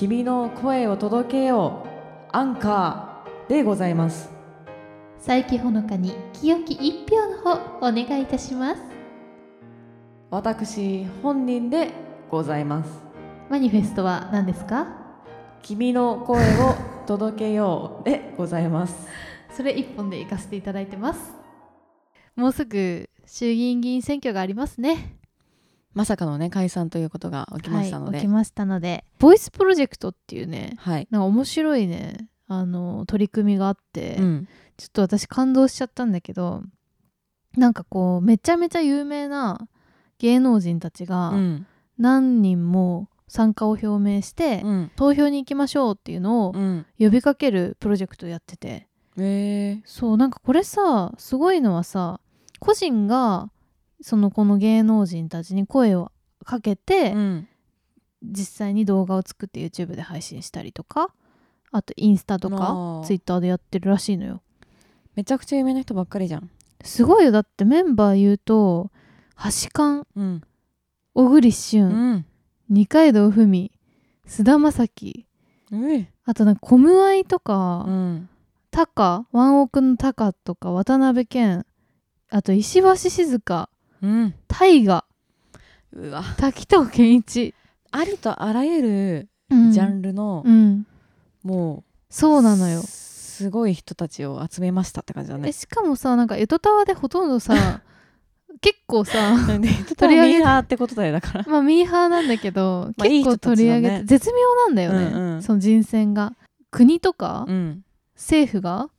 君の声を届けよう。アンカーでございます。佐伯ほのかに清き一票の方お願いいたします。私本人でございます。マニフェストは何ですか？君の声を届けようでございます。それ一本で行かせていただいてます。もうすぐ衆議院議員選挙がありますねまさかのね解散ということが起きましたので、はい、起きましたので。ボイスプロジェクトっていうねはい、なんか面白いねあの取り組みがあって、うん。ちょっと私感動しちゃったんだけどなんかこうめちゃめちゃ有名な芸能人たちがうん。何人も参加を表明して、うん。投票に行きましょうっていうのをうん。呼びかけるプロジェクトをやってて。えー、そうなんかこれさすごいのはさ個人がそのこの芸能人たちに声をかけて、うん。実際に動画を作って YouTube で配信したりとかあとインスタとか Twitter でやってるらしいのよ。めちゃくちゃ有名な人ばっかりじゃん。すごいよ。だってメンバー言うと橋勘うん。小栗う旬、ん。二階堂ふみ菅田将暉うんあとなんかコムアイとか、うん。タカワンオクのタカとか渡辺謙あと石橋静香うん。大河うわ。滝藤賢一、ありとあらゆるうん。ジャンルの、うん。もそうなのよ。うすごい人たちを集めましたって感じだね。えしかもさなんか江戸タワーでほとんどさ 結構さ取取り上げり上げたってことだよだから。まあミーハーなんだけど、まあいい結構人たちだね。取り上げて、絶妙なんだよね、うんうん。その人選が。国とか、うん。政府が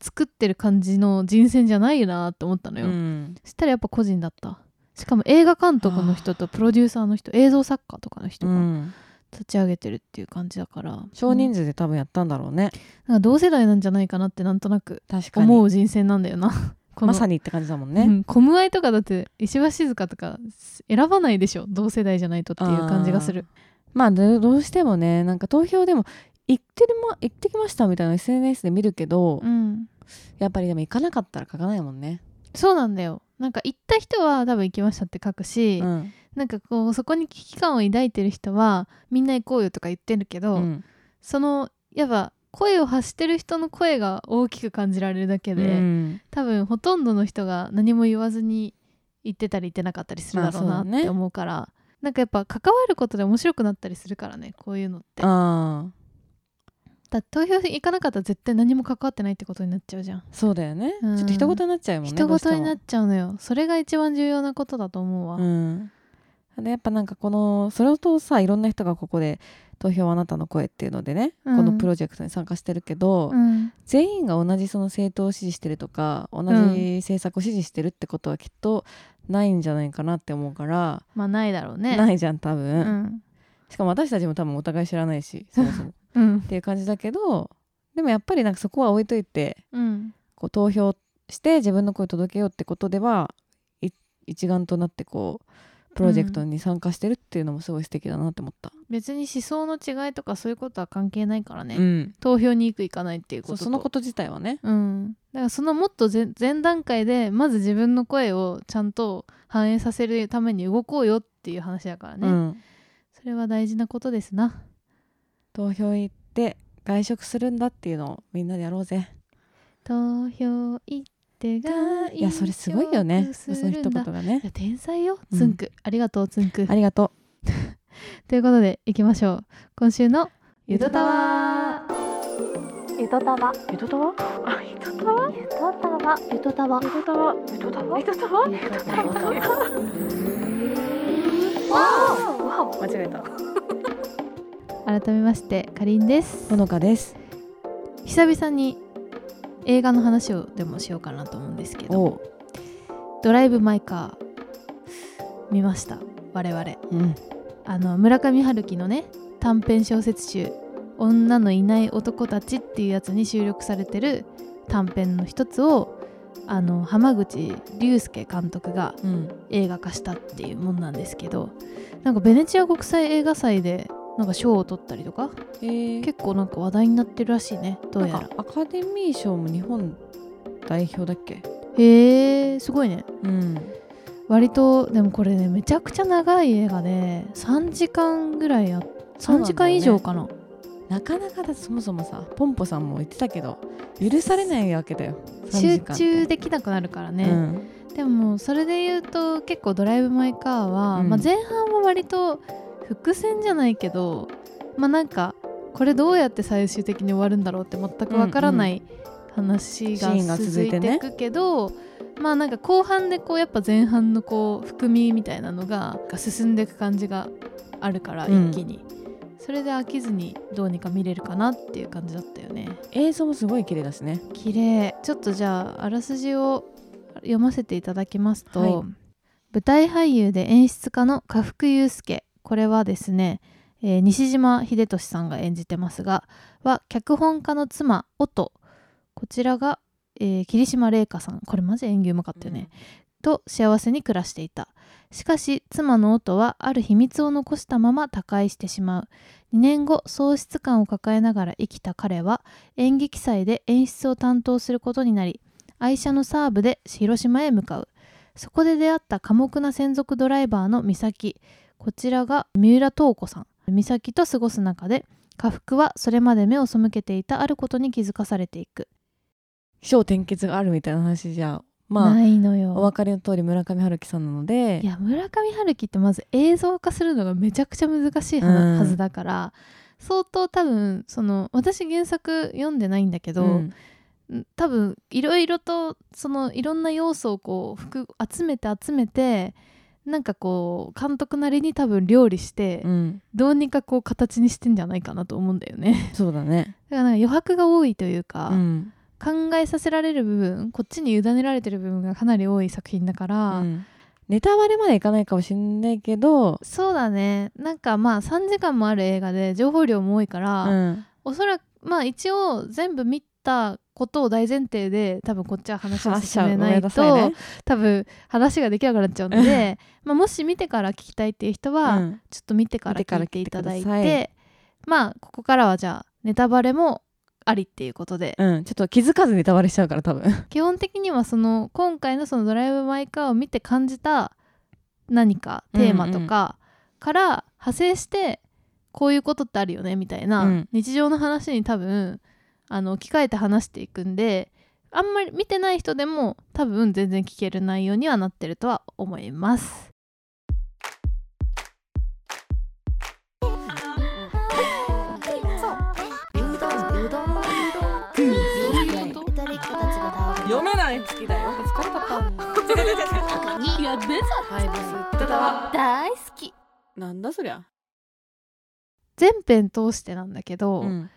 作ってる感じの人選じゃないなって思ったのよ、うん。そしたらやっぱ個人だった。しかも映画監督の人とプロデューサーの人映像作家とかの人がうん。立ち上げてるっていう感じだから、少人数数で多分やったんだろうね。なんか同世代なんじゃないかなってなんとなく確かに。思う人選なんだよな。まさにって感じだもんね、うん、コムアイとかだって石橋静香とか選ばないでしょ。同世代じゃないとっていう感じがする。まあどどうしてもねなんか投票でも行ってるま行ってきましたみたいな SNS で見るけど、うんやっぱりでも行かなかったら書かないもんね、そうなんだよ。なんか行った人は多分行きましたって書くし、うん。なんかこうそこに危機感を抱いてる人はみんな行こうよとか言ってるけど、うん。そのやっぱ声を発してる人の声が大きく感じられるだけで、うん。多分ほとんどの人が何も言わずに言ってたり言ってなかったりするだろうなって思うから、なんかやっぱ関わることで面白くなったりするからねこういうのって。ああだ投票行かなかったら絶対何も関わってないってことになっちゃうじゃん。そうだよね、うん。ちょっと人事になっちゃうもんね人事になっちゃうのよ。それが一番重要なことだと思うわ、うん。でやっぱなんかこのそれとさいろんな人がここで投票あなたの声っていうのでね、うん。このプロジェクトに参加してるけど、うん。全員が同じその政党を支持してるとか同じん。政策を支持してるってことはきっとないんじゃないかなって思うから、まあないだろうね。ないじゃん多分、うん。しかも私たちも多分お互い知らないしそもそもっうん。ていう感じだけどでもやっぱりなんかそこは置いといてうん。こう投票して自分の声を届けようってことではい一丸となってこうプロジェクトに参加してるっていうのもすごい素敵だなって思った、別に思想の違いとかそういうことは関係ないからね、うん。投票に行く行かないっていうことと。そのこと自体はね。うん、だからそのもっと前前段階でまず自分の声をちゃんと反映させるために動こうよっていう話だからね、うん、それは大事なことですな投票行って外食するんだっていうのをみんなでやろうぜ。投票行ってがいやそれすごいよね。その一言がね。天才よ。うん。つんく、ありがとうつんく。ありがと ということでいきましょう。今週のゆとたわ。ゆとたわ。うゆとたわ？あゆとたわ？ゆとたわ。ゆとたわ。ゆとたわ。ゆとたわ？ゆとたわ？ゆとたわ。間違えた改めましてかりんです。ほのかです。久々に映画の話をでもしようかなと思うんですけどドライブ・マイ・カー見ました。我々。うん。あの村上春樹のね短編小説集「女のいない男たち」っていうやつに収録されてる短編の一つをあの浜口竜介監督がうん。映画化したっていうもんなんですけどなんかベネチア国際映画祭でなんか賞を取ったりとか。えー、結構なんか話題になってるらしいねどうやら。アカデミー賞も日本代表だっけ？へえすごいね。うん。割とでもこれねめちゃくちゃ長い映画で3時間ぐらいや3時間以上かな、なかなかだそもそもさポンポさんも言ってたけど許されないわけだよ。3集中できなくなるからね、うん。でもそれで言うと結構「ドライブ・マイ・カーは」うん。まあ、前半は割と伏線じゃないけどまあなんかこれどうやって最終的に終わるんだろうって全くわからない話がが続いていくけど、まあなんか後半でこうやっぱ前半のこう含みみたいなのが進んでいく感じがあるからうん。一気に、それで飽きずにどうにか見れるかなっていう感じだったよね。映像もすごい綺麗だしね。綺麗。ちょっとじゃああらすじを読ませていただきますと、はい。舞台俳優で演出家の家福祐介これはですね、えー西島秀俊さんが演じてますがは脚本家の妻音。こちらが、えー霧島麗香さん。これマジ演技うまかったよね、と幸せに暮らしていた。しかし妻の音はある秘密を残したまま他界してしまう。2年後喪失感を抱えながら生きた彼は演劇祭で演出を担当することになり愛車のサーブで広島へ向かう。そこで出会った寡黙な専属ドライバーの美咲こちらが三浦透子さん。美咲と過ごす中で家福はそれまで目を背けていたあることに気づかされていく、起承転結があるみたいな話じゃまあないのおよ。分かりの通り村上春樹さんなので。いや村上春樹ってまず映像化するのがめちゃくちゃ難しいは,、ずだから。相当多分その私原作読んでないんだけど、うん。多分いろいろとそのいろんな要素をこう集めて集めてなんかこう監督なりに多分料理して、うん。どうにかこう形にしてんじゃないかなと思うんだよね。そうだね。だから余白が多いというか、うん。考えさせられる部分こっちに委ねられてる部分がかなり多い作品だから、うん。ネタバレまでいかないかもしれないけどそうだね。なんかまあ3時間もある映画で情報量も多いから、うん。おそらくまあ一応全部見たことを大前提で多分こっちは話を進めなんいとね。多分話ができなくなっちゃうので まあもし見てから聞きたいっていう人は、うん。ちょっと見てから聞いていただいてまあここからはじゃあネタバレもありっていうことで、うん、ちょっと気づかずネタバレしちゃうから多分。基本的にはその今回のその「ドライブ・マイ・カー」を見て感じた何かテーマとかから派生してこういうことってあるよねみたいな、うん。日常の話に多分あの置き換えて話していくんであんまり見てない人でも多分全然聞ける内容にはなってるとは思います。読めない好きだよ疲れたやべ大好きなん。だそりゃ全編通してなん。だけど、うん。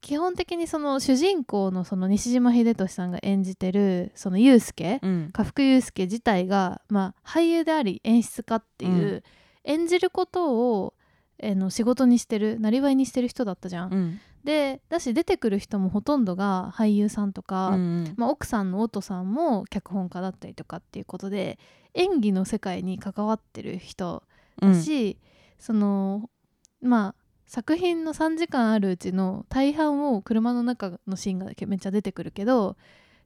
基本的にその主人公のその西島秀俊さんが演じてるその祐介うん。家福祐介自体が、まあ、俳優であり演出家っていう、うん。演じることを、えーの仕事にしてるなりわいにしてる人だったじゃん。うん。でだし出てくる人もほとんどが俳優さんとか、うんまあ、奥さんの音さんも脚本家だったりとかっていうことで演技の世界に関わってる人うん。し、そのまあ作品の3時間あるうちの大半を車の中のシーンがめっちゃ出てくるけど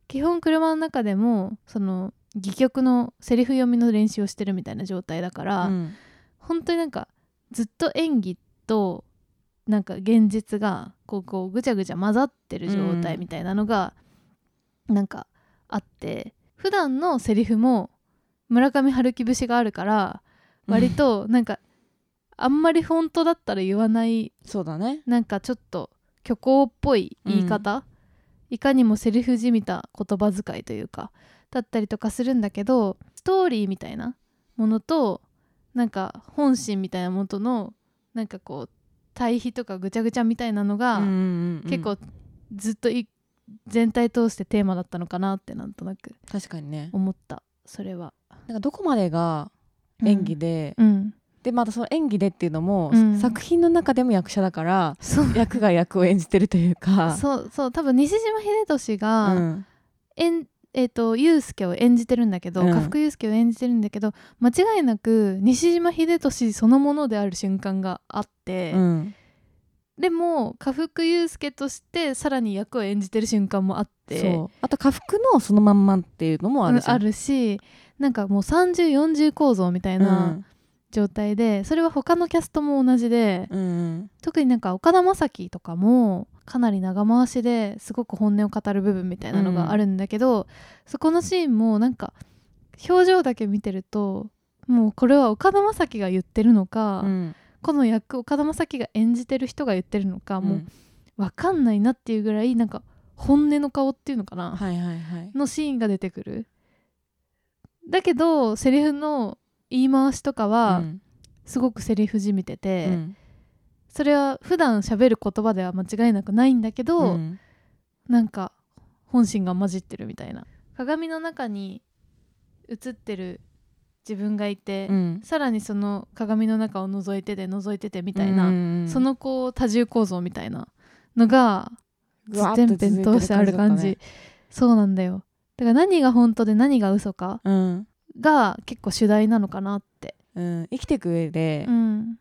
基本車の中でもその戯曲のセリフ読みの練習をしてるみたいな状態だから、うん。本当になんかずっと演技となんか現実がこうこうぐちゃぐちゃ混ざってる状態みたいなのがなんかあって普段のセリフも村上春樹節があるから割となんかあんまり本当だったら言わない。そうだね。なんかちょっと虚構っぽい言い方、いかにもセリフじみた言葉遣いというかだったりとかするんだけどストーリーみたいなものとなんか本心みたいなものとのなんかこう対比とかぐちゃぐちゃみたいなのが、うんうんうん結構ずっとい全体通してテーマだったのかなってなんとなく確かにね。思った。それは。なんかどこまでが演技で、うん、でまたその演技でっていうのも、うん。作品の中でも役者だから役が役を演じてるというか。そうそう。多分西島秀俊が、うん。演えー、とユウスケを演じてるんだけど、うん。家福ユウスケを演じてるんだけど間違いなく西島秀俊そのものである瞬間があって、うん。でも家福ユウスケとしてさらに役を演じてる瞬間もあって。あと家福のそのまんまっていうのもあるじゃん。うんあるしなんかもう3040構造みたいな状態でそれは他のキャストも同じでうんうん。特になんか岡田将生とかもかなり長回しですごく本音を語る部分みたいなのがあるんだけど、そこのシーンもなんか表情だけ見てるともうこれは岡田将生が言ってるのか、うん。この役岡田将生が演じてる人が言ってるのか、もう分かんないなっていうぐらいなんか本音の顔っていうのかな、はいはいはい。のシーンが出てくる。だけどセリフの言い回しとかはうん。すごくセリフじみてて、うん。それは普段喋る言葉では間違いなくないんだけど、うん。なんか本心が混じってるみたいな。鏡の中に映ってる自分がいて、うん。さらにその鏡の中を覗いてて覗いててみたいな、うんそのこう多重構造みたいなのが全編通してある感じ。続いてそうなんだよ。だから何が本当で何が嘘かうんが結構主題なのかなって。うん生きていく上でうん。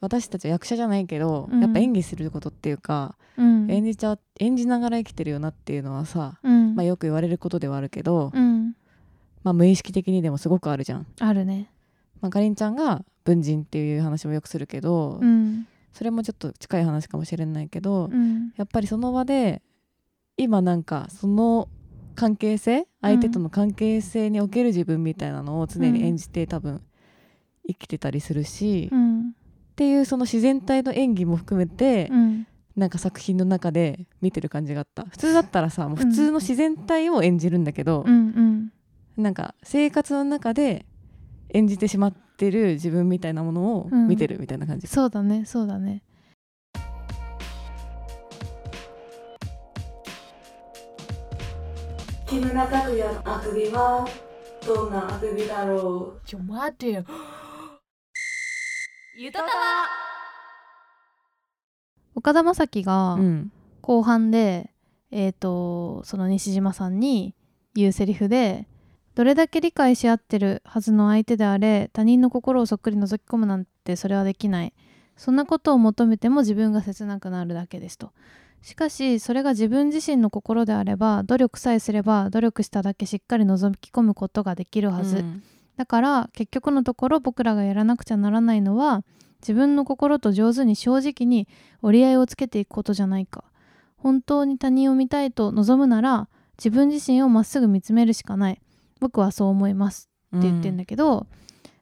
私たちは役者じゃないけどうん。やっぱ演技することっていうかうん。演じちゃ演じながら生きてるよなっていうのはさうん。まあよく言われることではあるけどうん。まあ無意識的にでもすごくあるじゃん。あるね。まあかりんちゃんが文人っていう話もよくするけどうん。それもちょっと近い話かもしれないけどうん。やっぱりその場で今なんかその関係性？相手との関係性における自分みたいなのを常に演じて多分生きてたりするし、っうんていうその自然体の演技も含めて、うん。なんか作品の中で見てる感じがあった。普通だったらさもう普通の自然体を演じるんだけどう、んなんか生活の中で演じてしまってる自分みたいなものを見てるみたいな感じ、そうだねそうだね木村拓哉のあくびはどんなあくびだろう？ちょ待てよ。ゆたた岡田将生がうん。後半で、えー、とその西島さんに言うセリフでどれだけ理解し合ってるはずの相手であれ他人の心をそっくり覗き込むなんてそれはできない。そんなことを求めても自分が切なくなるだけですとしかしそれが自分自身の心であれば努力さえすれば努力しただけしっかり覗き込むことができるはず、うん。だから結局のところ僕らがやらなくちゃならないのは自分の心と上手に正直に折り合いをつけていくことじゃないか。本当に他人を見たいと望むなら自分自身をまっすぐ見つめるしかない。僕はそう思います。って言ってんだけど、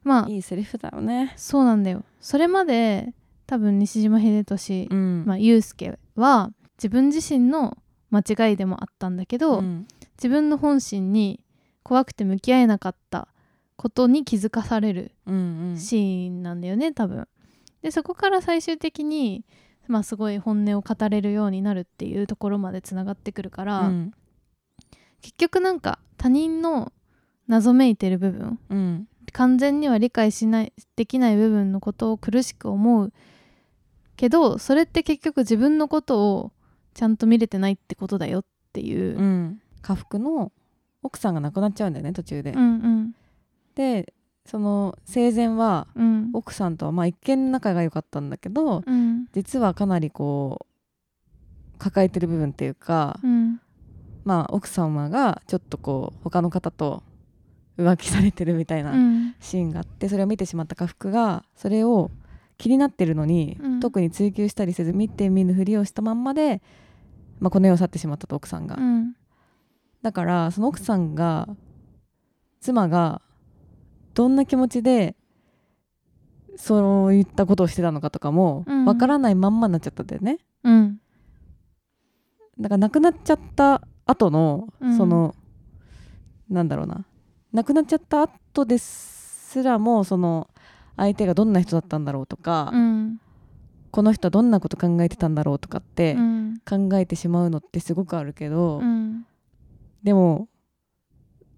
まあいいセリフだよね。そうなんだよ。それまで多分西島秀俊、うん。まあ、祐介は自分自身の間違いでもあったんだけど、うん。自分の本心に怖くて向き合えなかったことに気づかされるうんうん。シーンなんだよね多分。でそこから最終的に、まあ、すごい本音を語れるようになるっていうところまでつながってくるから、うん。結局なんか他人の謎めいてる部分うん。完全には理解しないできない部分のことを苦しく思うけどそれって結局自分のことをちゃんと見れてないってことだよっていう。うん。家福の奥さんが亡くなっちゃうんだよね途中で、うんうん。でその生前はうん。奥さんとはまあ一見仲が良かったんだけどうん。実はかなりこう抱えてる部分っていうか、うん。まあ奥様がちょっとこう他の方と浮気されてるみたいなうん。シーンがあってそれを見てしまった家福がそれを気になってるのに、うん。特に追求したりせず見て見ぬふりをしたまんまで、まあ、この世を去ってしまったと奥さんが、うん。だからその奥さんが妻がどんな気持ちでそういったことをしてたのかとかもうん。わからないまんまになっちゃったんだよね、うん。だから亡くなっちゃった後の、うん。そのなんだろうな。亡くなっちゃった後ですらもその相手がどんな人だったんだろうとか、うんこの人はどんなこと考えてたんだろうとかってうん考えてしまうのってすごくあるけど、うんでも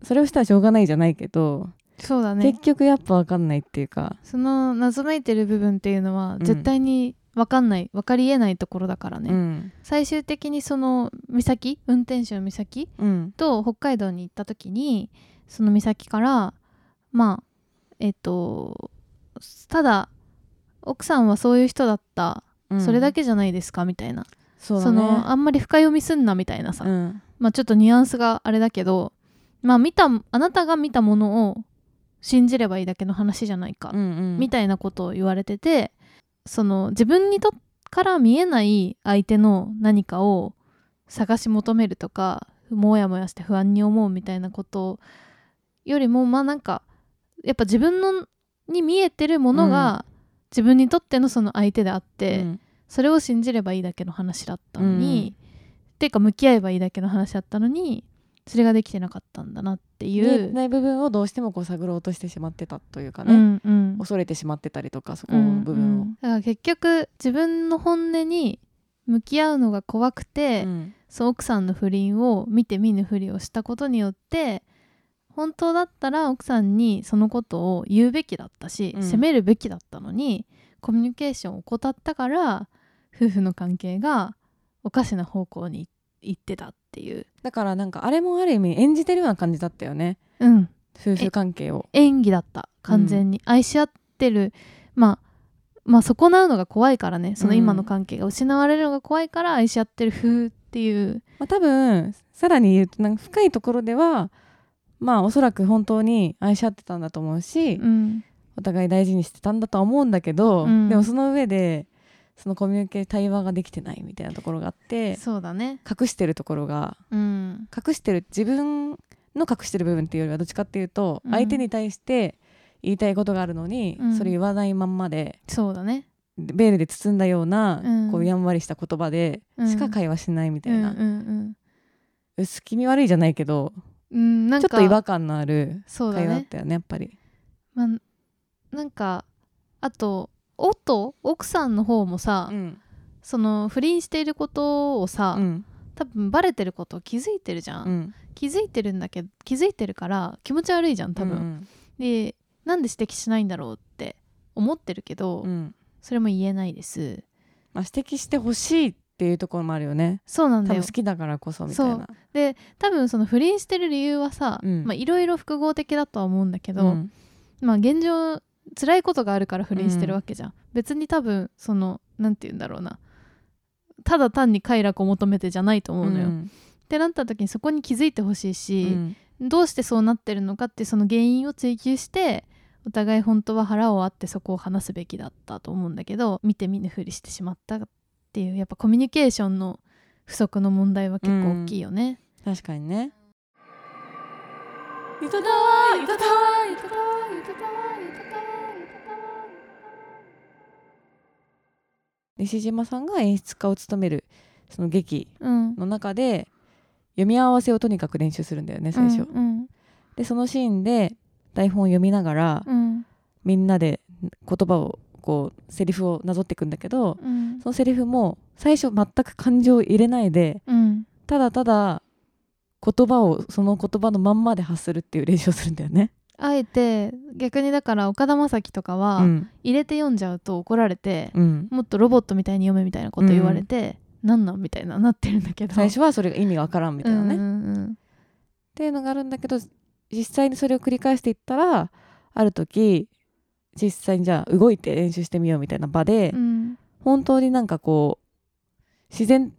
それをしたらしょうがないじゃないけど、そうだね。結局やっぱ分かんないっていうか、その謎めいてる部分っていうのはん。絶対に分かんない分かりえないところだからね、うん。最終的にその美咲運転手の美咲うん。と北海道に行った時にその美咲からまあえっとただ奥さんはそういう人だった、うん。それだけじゃないですかみたいな。そね。のあんまり深読みすんなみたいなさ、うん。まあちょっとニュアンスがあれだけどまあ見たあなたが見たものを信じればいいだけの話じゃないか、うんうん。みたいなことを言われててその自分にとから見えない相手の何かを探し求めるとかもやもやして不安に思うみたいなことよりもまあなんかやっぱ自分のに見えてるものが、自分にとってのその相手であって、うん。それを信じればいいだけの話だったのに、っていうか向き合えばいいだけの話だったのにそれができてなかったんだなってい見えう。ない部分をどうしてもこう探ろうとしてしまってたというかうね、んうん。恐れてしまってたりとかそこうん。部分を、うんだから結局自分の本音に向き合うのが怖くて、うん。そう奥さんの不倫を見て見ぬふりをしたことによって本当だったら奥さんにそのことを言うべきだったし、うん。責めるべきだったのにコミュニケーションを怠ったから夫婦の関係がおかしな方向に行ってたっていう、だからなんかあれもある意味演じてるような感じだったよね。うん、夫婦関係を。演技だった。完全に、愛し合ってる。まあまあ損なうのが怖いからね。その今の関係が失われるのが怖いから愛し合ってる風っていう、まあ、多分さらに言うとなんか深いところではまあおそらく本当に愛し合ってたんだと思うし、うん。お互い大事にしてたんだとは思うんだけど、うん。でもその上でそのコミュニケー対話ができてないみたいなところがあってそうだね。隠してるところがうん。隠してる自分の隠してる部分っていうよりはどっちかっていうと、うん。相手に対して言いたいことがあるのに、うん。それ言わないまんまでそうだね。ベールで包んだような、うん。こうやんわりした言葉でうん。しか会話しないみたいな、薄気味悪いじゃないけどうん、うん、なんちょかっと違和感のある会話だったよねやっぱり。まあ、なんかあと夫奥さんの方もさ、うん。その不倫していることをさ、うん。多分バレてることを気づいてるじゃん、うん。気づいてるんだけど気づいてるから気持ち悪いじゃん多分、うん。でなんで指摘しないんだろうって思ってるけど、うん。それも言えないです。まあ、指摘してほしいっていうところもあるよね。そうなんだよ。多分好きだからこそみたいな。で多分その不倫してる理由はさいろいろ複合的だとは思うんだけど、うん。まあ現状辛いことがあるから不倫してるわけじゃん、別に多分そのなんて言うんだろうな。ただ単に快楽を求めてじゃないと思うのよ、ん。ってなった時にそこに気づいてほしいし、うん。どうしてそうなってるのかってその原因を追求してお互い本当は腹を割ってそこを話すべきだったと思うんだけど見て見ぬふりしてしまったっていうやっぱコミュニケーションの不足の問題は結構大きいよね。確かにね。西島さんが演出家を務めるその劇うんの中で読み合わせをとにかく練習するんだよね最初。うんでそのシーンで台本を読みながら、うんみんなで言葉をこうセリフをなぞっていくんだけどうん。そのセリフも最初全く感情を入れないでうん。ただただ言葉をその言葉のまんまで発するっていう練習をするんだよね。あえて逆にだから岡田将生とかはうん。入れて読んじゃうと怒られて、うん、もっとロボットみたいに読めみたいなこと言われて、なんなんみたいななってるんだけど。最初はそれが意味がわからんみたいなね。うんうん。っていうのがあるんだけど実際にそれを繰り返していったらある時実際にじゃあ動いて練習してみようみたいな場で、うん。本当になんかこう自然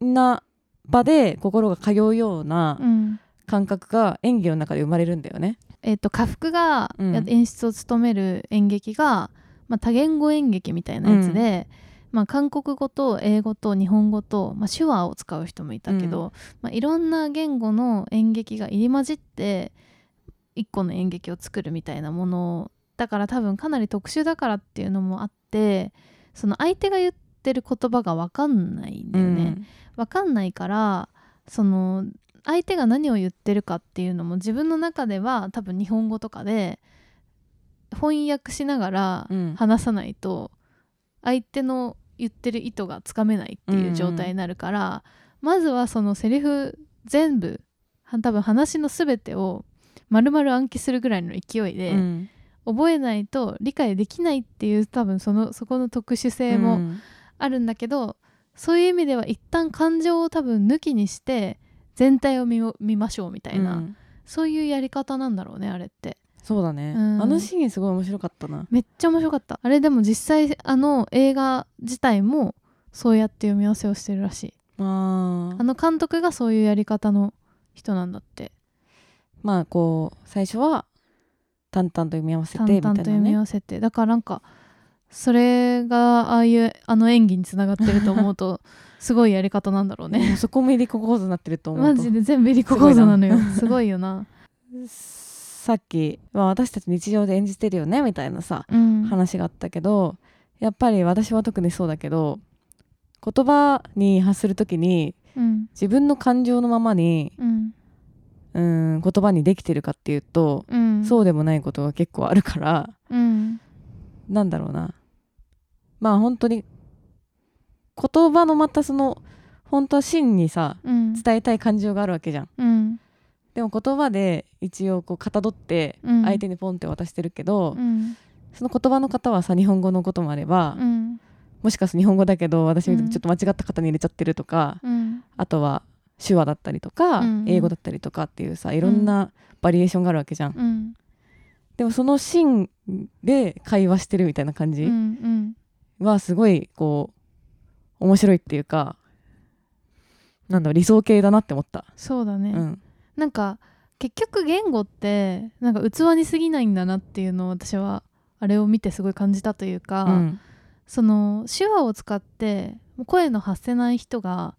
な場で心が通うようなうん。感覚が演技の中で生まれるんだよね。えっと家福が演出を務める演劇が、まあ、多言語演劇みたいなやつで、まあ、韓国語と英語と日本語と、まあ、手話を使う人もいたけど、まあ、いろんな言語の演劇が入り混じって一個の演劇を作るみたいなものだから多分かなり特殊だからっていうのもあってその相手が言ってる言葉が分かんないんだよね。分かんないからその相手が何を言ってるかっていうのも自分の中では多分日本語とかで翻訳しながらうん。話さないと相手の言ってる意図がつかめないっていう状態になるから、まずはそのセリフ全部は多分話の全てを丸々暗記するぐらいの勢いで、うん覚えないと理解できないっていう多分そのそこの特殊性もうん。あるんだけどそういう意味では一旦感情を多分抜きにして全体を見ましょうみたいな、うん。そういうやり方なんだろうねあれって。そうだね、うん。あのシーンすごい面白かったな。めっちゃ面白かった。あれでも実際あの映画自体もそうやって読み合わせをしてるらしい。ああの監督がそういうやり方の人なんだって。まあこう最初は淡々と読み合わせて淡みたいな々と読み合ねわせて。だからなんかそれがああいうあの演技につながってると思うと すごいやり方なんだろうもねうそこも入り子構造になってると思うと。マジで全部入り子構造なのよ。すごいよな、さっき、まあ、私たち日常で演じてるよねみたいなさうん、話があったけどやっぱり私は特にそうだけど言葉に発する時にうん。自分の感情のままにうんうん言葉にできてるかっていうと、うん。そうでもないことが結構あるからうん。なんだろうな。まあ本当に言葉のまたその本当は真にさうん。伝えたい感情があるわけじゃん。うん。でも言葉で一応こうかたどってうん。相手にポンって渡してるけど、うん。その言葉の方はさ日本語のこともあれば、うん。もしかすると日本語だけど私ちょっと間違った方に入れちゃってるとか、うん。あとは手話だったりとか、うん英語だったりとかっていうさいろんなバリエーションがあるわけじゃん、うん。でもその芯で会話してるみたいな感うじん。はすごいこう面白いっていうかなんだろう理想系だなって思った、そうだね、うん。なんか結局言語ってなんか器に過ぎないんだなっていうのを私はあれを見てすごい感じたというか、うん。その手話を使って声の発せない人が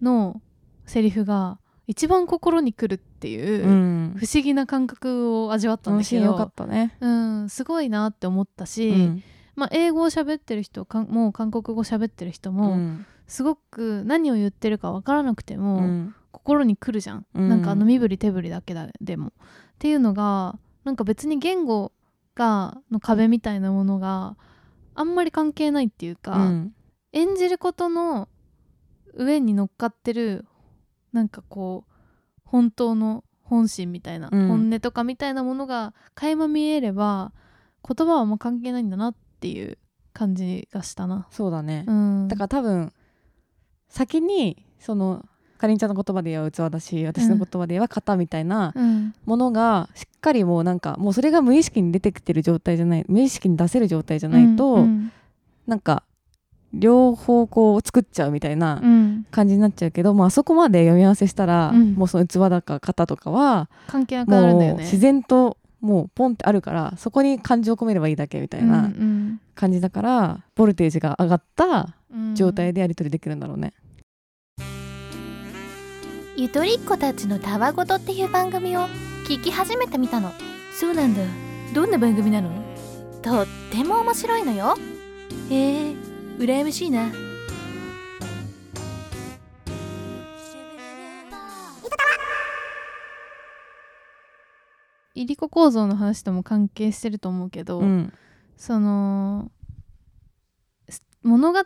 のセリフが一番心にくるっていう、うん。不思議な感覚を味わったんだけど楽しいよかったね、うん、すごいなって思ったし、うん。まあ、英語を喋ってる人かもう韓国語喋ってる人も、うん。すごく何を言ってるか分からなくても、うん。心にくるじゃん、うん。なんかあの身振り手振りだけだでも。っていうのがなんか別に言語がの壁みたいなものがあんまり関係ないっていうか、うん。演じることの上に乗っかってるなんかこう本当の本心みたいな、うん。本音とかみたいなものが垣間見えれば言葉はもう関係ないんだなっていう感じがしたな。そうだね、うん、だから多分先にそのかりんちゃんの言葉で言えば器だし私の言葉で言えば型みたいなうん。ものがしっかりもうなんかもうそれが無意識に出てきてる状態じゃない無意識に出せる状態じゃないと、うん。なんか両方こう作っちゃうみたいなうん。感じになっちゃうけど、もうあそこまで読み合わせしたら、うん。もうその器だか型とかは関係なくなるんだよね。自然ともうポンってあるからそこに感情を込めればいいだけみたいなうん。感じだから、ボルテージが上がったうん。状態でやり取りできるんだろうね。ゆとりっ子たちのたわごとっていう番組を聞き始めてみたの。そうなんだ。どんな番組なの？とっても面白いのよ。へえ羨ましいな。いりこ構造の話とも関係してると思うけど、うん。そのす物語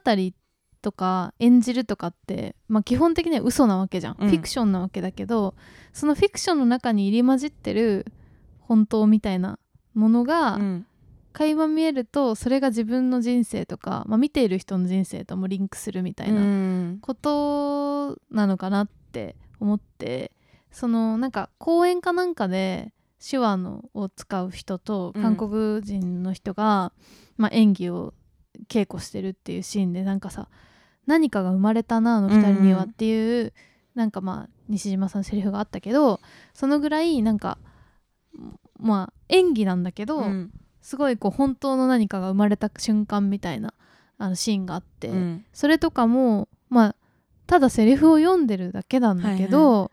とか演じるとかって、まあ、基本的には嘘なわけじゃん、うん。フィクションなわけだけどそのフィクションの中に入り混じってる本当みたいなものがうん垣間見えるとそれが自分の人生とか、まあ、見ている人の人生ともリンクするみたいなうん。ことなのかなって思ってそのなんか講演かなんかで手話のを使う人とうん。韓国人の人が、まあ、演技を稽古してるっていうシーンでなんかさ何かが生まれたなあの2人にはうんっていう、なんかまあ西島さんのセリフがあったけどそのぐらいなんかまあ演技なんだけど、うんすごいこう本当の何かが生まれた瞬間みたいなあのシーンがあって、うん。それとかもまあただセリフを読んでるだけなんだけど、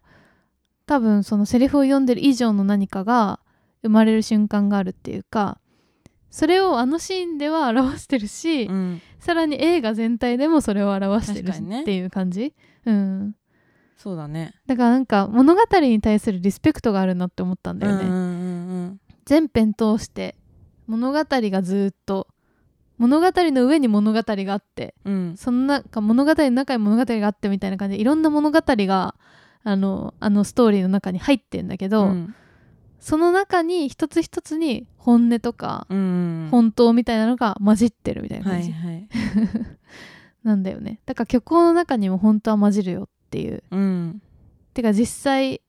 多分そのセリフを読んでる以上の何かが生まれる瞬間があるっていうかそれをあのシーンでは表してるし、うん。さらに映画全体でもそれを表してるっていう感じ、うん、そうだね。だからなんか物語に対するリスペクトがあるなって思ったんだよね、全編通して物語がずっと物語の上に物語があってうん。うんその中物語の中に物語があってみたいな感じでいろんな物語があのあのストーリーの中に入ってんだけど、うん。その中に一つ一つに本音とか、本当みたいなのが混じってるみたいな感じ、はいはい。なんだよね。だから虚構の中にも本当は混じるよっていう。うん。てか実際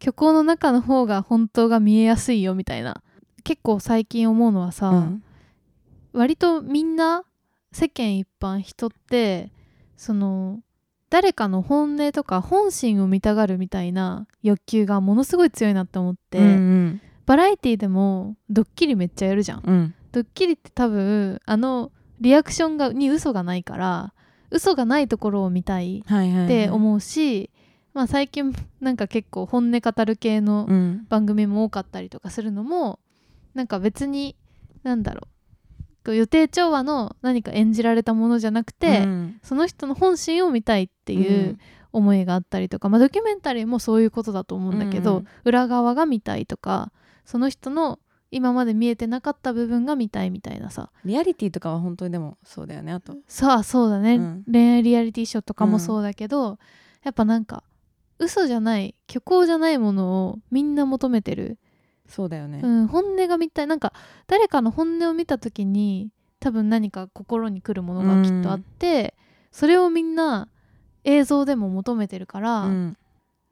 虚構の中の方が本当が見えやすいよみたいな結構最近思うのはさ、うん。割とみんな世間一般人ってその誰かの本音とか本心を見たがるみたいな欲求がものすごい強いなって思って、うんバラエティでもドッキリめっちゃやるじゃん。うん。ドッキリって多分あのリアクションがに嘘がないから嘘がないところを見たいって思うし、まあ最近なんか結構本音語る系のうん。番組も多かったりとかするのもなんか別になんだろう。予定調和の何か演じられたものじゃなくて、うん。その人の本心を見たいっていう思いがあったりとか、まあ、ドキュメンタリーもそういうことだと思うんだけど、うん裏側が見たいとかその人の今まで見えてなかった部分が見たいみたいなさ。リアリティとかは本当にでもそうだよねあと。さあそうだね、うん。恋愛リアリティショーとかもそうだけど、やっぱなんか嘘じゃない虚構じゃないものをみんな求めてる、そうだよね、うん、本音が見たいなんか誰かの本音を見た時に多分何か心に来るものがきっとあって、それをみんな映像でも求めてるから、うん。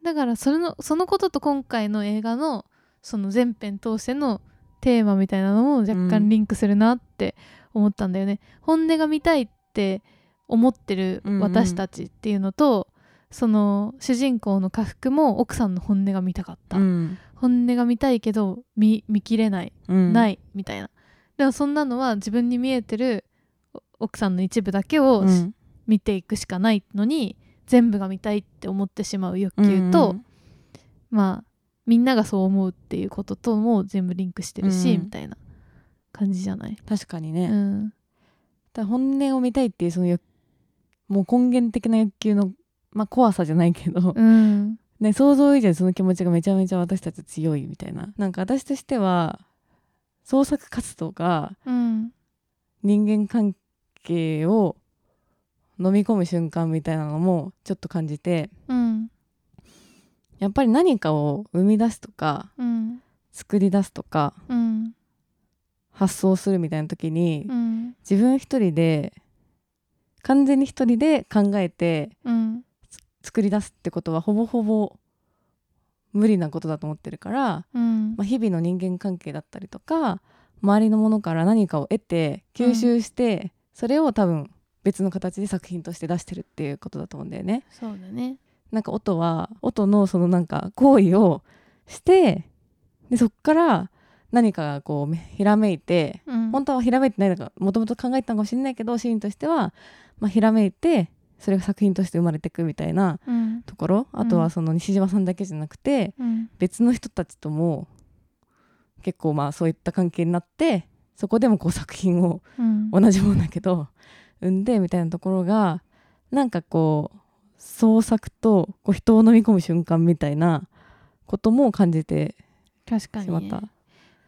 だからそれのそのことと今回の映画のその全編通してのテーマみたいなのも若干リンクするなって思ったんだよね。本音が見たいって思ってるうんうん。私たちっていうのと、その主人公の家福も奥さんの本音が見たかった、うん。本音が見たいけど見見切れない、うん。ないみたいな。でもそんなのは自分に見えてるお奥さんの一部だけをうん。見ていくしかないのに全部が見たいって思ってしまう欲求と、うんまあみんながそう思うっていうこととも全部リンクしてるし、うん。みたいな感じじゃない、確かにね、うん、だ本音を見たいっていうその欲もう根源的な欲求の、まあ、怖さじゃないけど、うん。ね、想像以上にその気持ちがめちゃめちゃ私たち強いみたいな。なんか私としては創作活動がうん。人間関係を飲み込む瞬間みたいなのもちょっと感じて。うん。やっぱり何かを生み出すとかうん。作り出すとかうん。発想するみたいな時に、うん。自分一人で完全に一人で考えてうん作り出すってことはほぼほぼ無理なことだと思ってるから、うん。まあ、日々の人間関係だったりとか周りのものから何かを得て吸収して、それを多分別の形で作品として出してるっていうことだと思うんだよね。そうだね。なんか音は音のそのなんか行為をしてでそっから何かがこうひらめいてうん。本当はひらめいてないのかもともと考えてたのかもしれないけどシーンとしては、まあ、ひらめいてそれが作品として生まれていくみたいなうん。ところあとはその西島さんだけじゃなくて、うん。別の人たちとも結構まあそういった関係になってそこでもこう作品をうん。同じもんだけど生んでみたいなところがなんかこう創作とこう人を飲み込む瞬間みたいなことも感じてしまった。ね、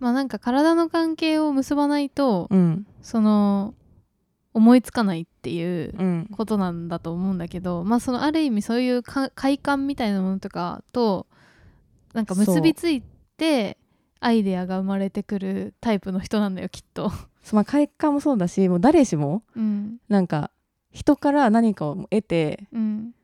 まあなんか体の関係を結ばないと、うん。その思いつかないっていううん。ことなんだと思うんだけどまあそのある意味そういうか快感みたいなものとかとなんか結びついてアイデアが生まれてくるタイプの人なんだよきっと。まあ快感もそうだしもう誰しもうん。なんか人から何かを得てうん。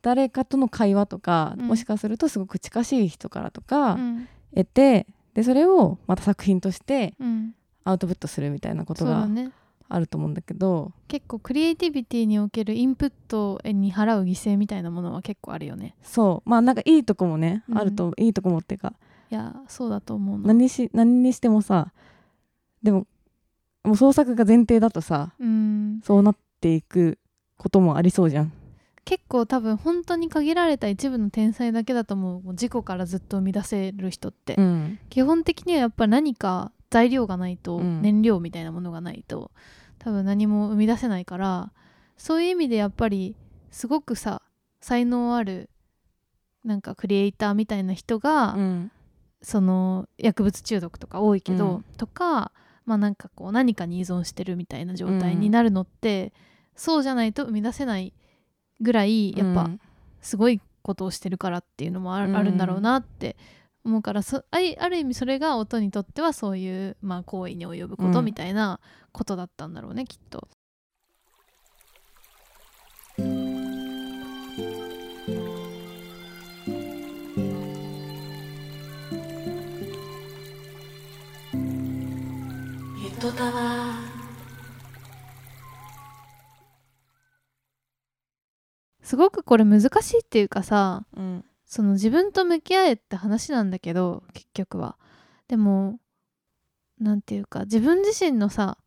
誰かとの会話とか、うん。もしかするとすごく近しい人からとかうん。得てでそれをまた作品としてうん。アウトプットするみたいなことがねあると思うんだけど結構クリエイティビティにおけるインプットに払う犠牲みたいなものは結構あるよね。そう。まあなんかいいとこもね、うん。あるといいとこもっていうか。いやそうだと思うの。何し何にしてもさでももう創作が前提だとさうん。そうなっていくこともありそうじゃん。結構多分本当に限られた一部の天才だけだと思う。もう自己からずっと生み出せる人って、うん。基本的にはやっぱり何か材料がないと、うん。燃料みたいなものがないと多分何も生み出せないからそういう意味でやっぱりすごくさ才能あるなんかクリエイターみたいな人が、うん。その薬物中毒とか多いけど、うん。とかまあなんかこう何かに依存してるみたいな状態になるのって、そうじゃないと生み出せないぐらいやっぱうん。すごいことをしてるからっていうのもあるんだろうなって思うからそあいある意味それが音にとってはそういう、まあ、行為に及ぶことうんみたいなことだったんだろうね、きっと。ゆとたわすごくこれ難しいっていうかさうんその自分と向き合えって話なんだけど結局はでもなんていうか自分自身のさ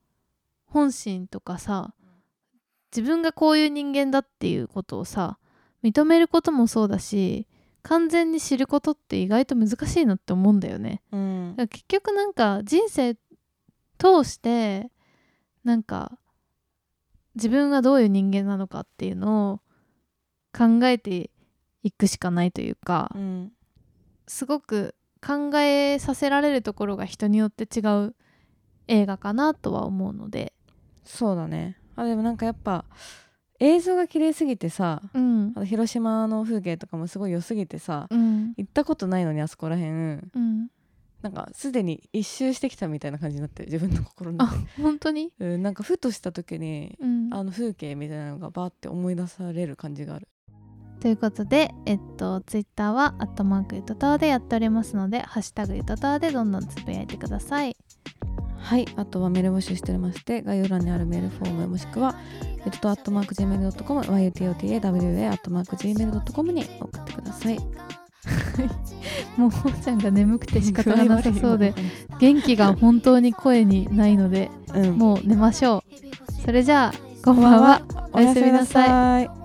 本心とかさ自分がこういう人間だっていうことをさ認めることもそうだし完全に知ることって意外と難しいなって思うんだよね。うん結局なんか人生通してなんか自分がどういう人間なのかっていうのを考えていくしかないというかうんすごく考えさせられるところが人によって違う映画かなとは思うので。そうだね。あでもなんかやっぱ映像が綺麗すぎてさうん。あと広島の風景とかもすごい良すぎてさうん。行ったことないのにあそこらへんうん。なんかすでに一周してきたみたいな感じになってる。自分の心のあ中。で本当に？うんなんかふとした時にうん。あの風景みたいなのがバーって思い出される感じがあるということで、えっと、ツイッターは、アットマークゆとたわでやっておりますので、ハッシュタグゆとたわでどんどんつぶやいてください。はいあとはメール募集しておりまして概要欄にあるメールフォームもしくはえっとアットマーク Gmail.com yutotawa アットマーク Gmail.com に送ってください もう、ほうちゃんが眠くて仕方がなさそうで、元気が本当に声にないので、うんもう寝ましょう。それじゃあ、こんばんは。おやすみなさい